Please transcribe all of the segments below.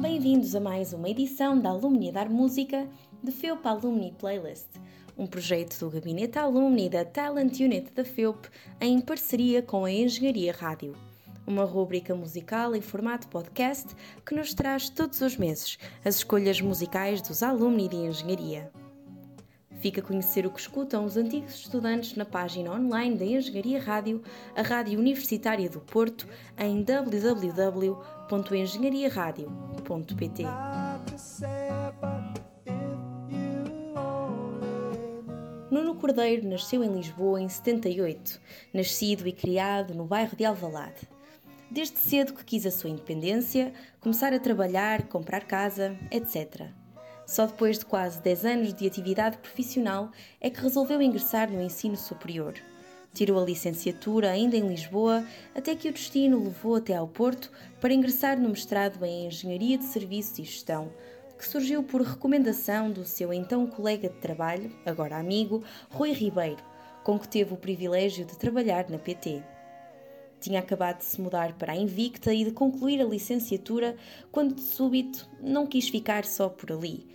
Bem-vindos a mais uma edição da Alumni Dar Música de FEUP Alumni Playlist, um projeto do Gabinete Alumni da Talent Unit da FEUP em parceria com a Engenharia Rádio. Uma rúbrica musical em formato podcast que nos traz todos os meses as escolhas musicais dos alumni de Engenharia. Fica a conhecer o que escutam os antigos estudantes na página online da Engenharia Rádio, a Rádio Universitária do Porto, em www.engenhariaradio.pt. Nuno Cordeiro nasceu em Lisboa em 78, nascido e criado no bairro de Alvalade. Desde cedo que quis a sua independência, começar a trabalhar, comprar casa, etc. Só depois de quase 10 anos de atividade profissional é que resolveu ingressar no ensino superior. Tirou a licenciatura ainda em Lisboa, até que o destino levou até ao Porto para ingressar no mestrado em Engenharia de Serviços e Gestão, que surgiu por recomendação do seu então colega de trabalho, agora amigo, Rui Ribeiro, com que teve o privilégio de trabalhar na PT. Tinha acabado de se mudar para a Invicta e de concluir a licenciatura quando de súbito não quis ficar só por ali.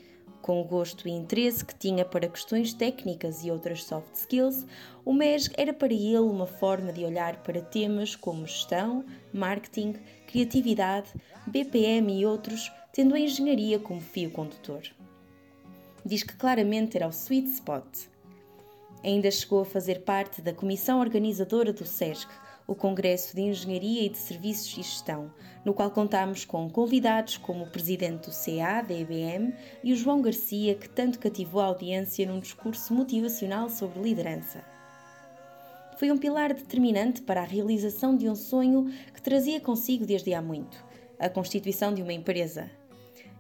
Com o gosto e interesse que tinha para questões técnicas e outras soft skills, o MES era para ele uma forma de olhar para temas como gestão, marketing, criatividade, BPM e outros, tendo a engenharia como fio condutor. Diz que claramente era o sweet spot. Ainda chegou a fazer parte da comissão organizadora do SESC, o Congresso de Engenharia e de Serviços e Gestão, no qual contamos com convidados como o presidente do CA da EBM e o João Garcia, que tanto cativou a audiência num discurso motivacional sobre liderança. Foi um pilar determinante para a realização de um sonho que trazia consigo desde há muito a constituição de uma empresa.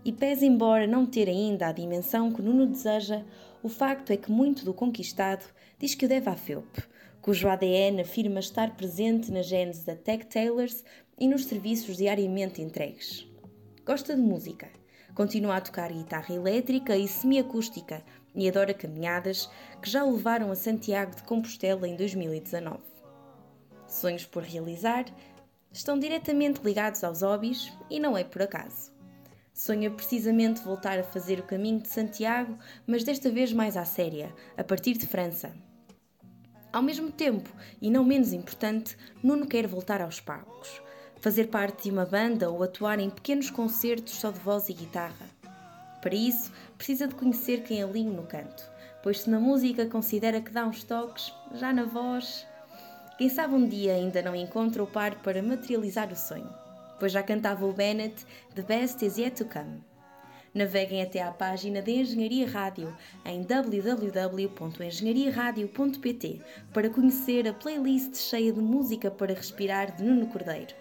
E pese embora não ter ainda a dimensão que Nuno deseja, o facto é que muito do conquistado diz que o deve à FEUP, cujo ADN afirma estar presente na gênese da Tech Tailors e nos serviços diariamente entregues. Gosta de música, continua a tocar guitarra elétrica e semiacústica e adora caminhadas que já o levaram a Santiago de Compostela em 2019. Sonhos por realizar estão diretamente ligados aos hobbies e não é por acaso. Sonha precisamente voltar a fazer o caminho de Santiago, mas desta vez mais à séria, a partir de França, ao mesmo tempo, e não menos importante, Nuno quer voltar aos palcos, fazer parte de uma banda ou atuar em pequenos concertos só de voz e guitarra. Para isso, precisa de conhecer quem alinhe no canto, pois se na música considera que dá uns toques, já na voz. Quem sabe um dia ainda não encontra o par para materializar o sonho, pois já cantava o Bennett The Best Is Yet to Come. Naveguem até à página da Engenharia Rádio em www.engenhariaradio.pt para conhecer a playlist cheia de música para respirar de Nuno Cordeiro.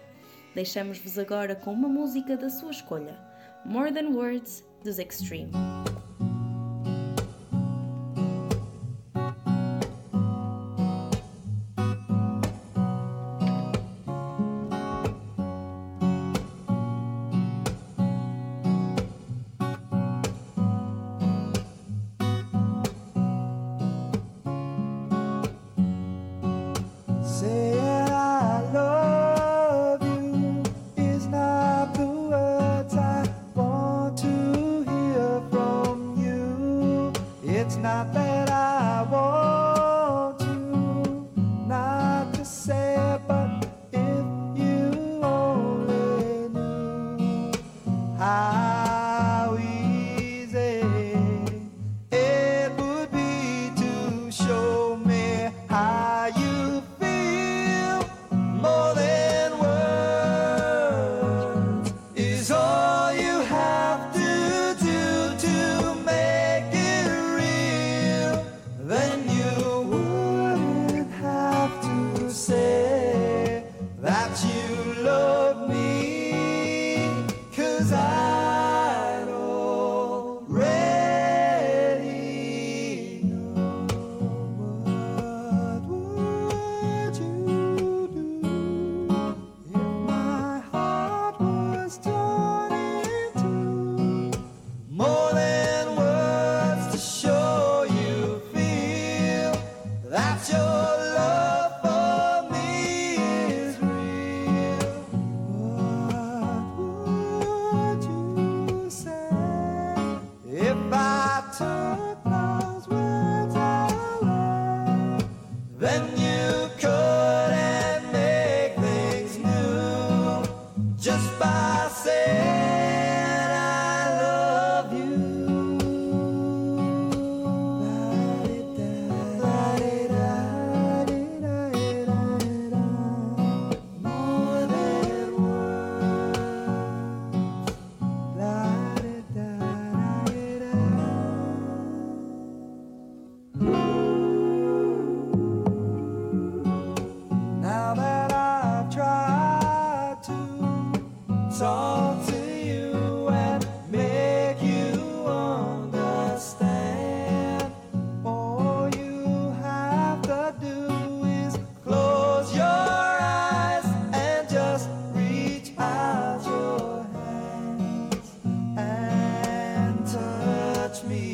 Deixamos-vos agora com uma música da sua escolha, More Than Words, dos Extreme. me.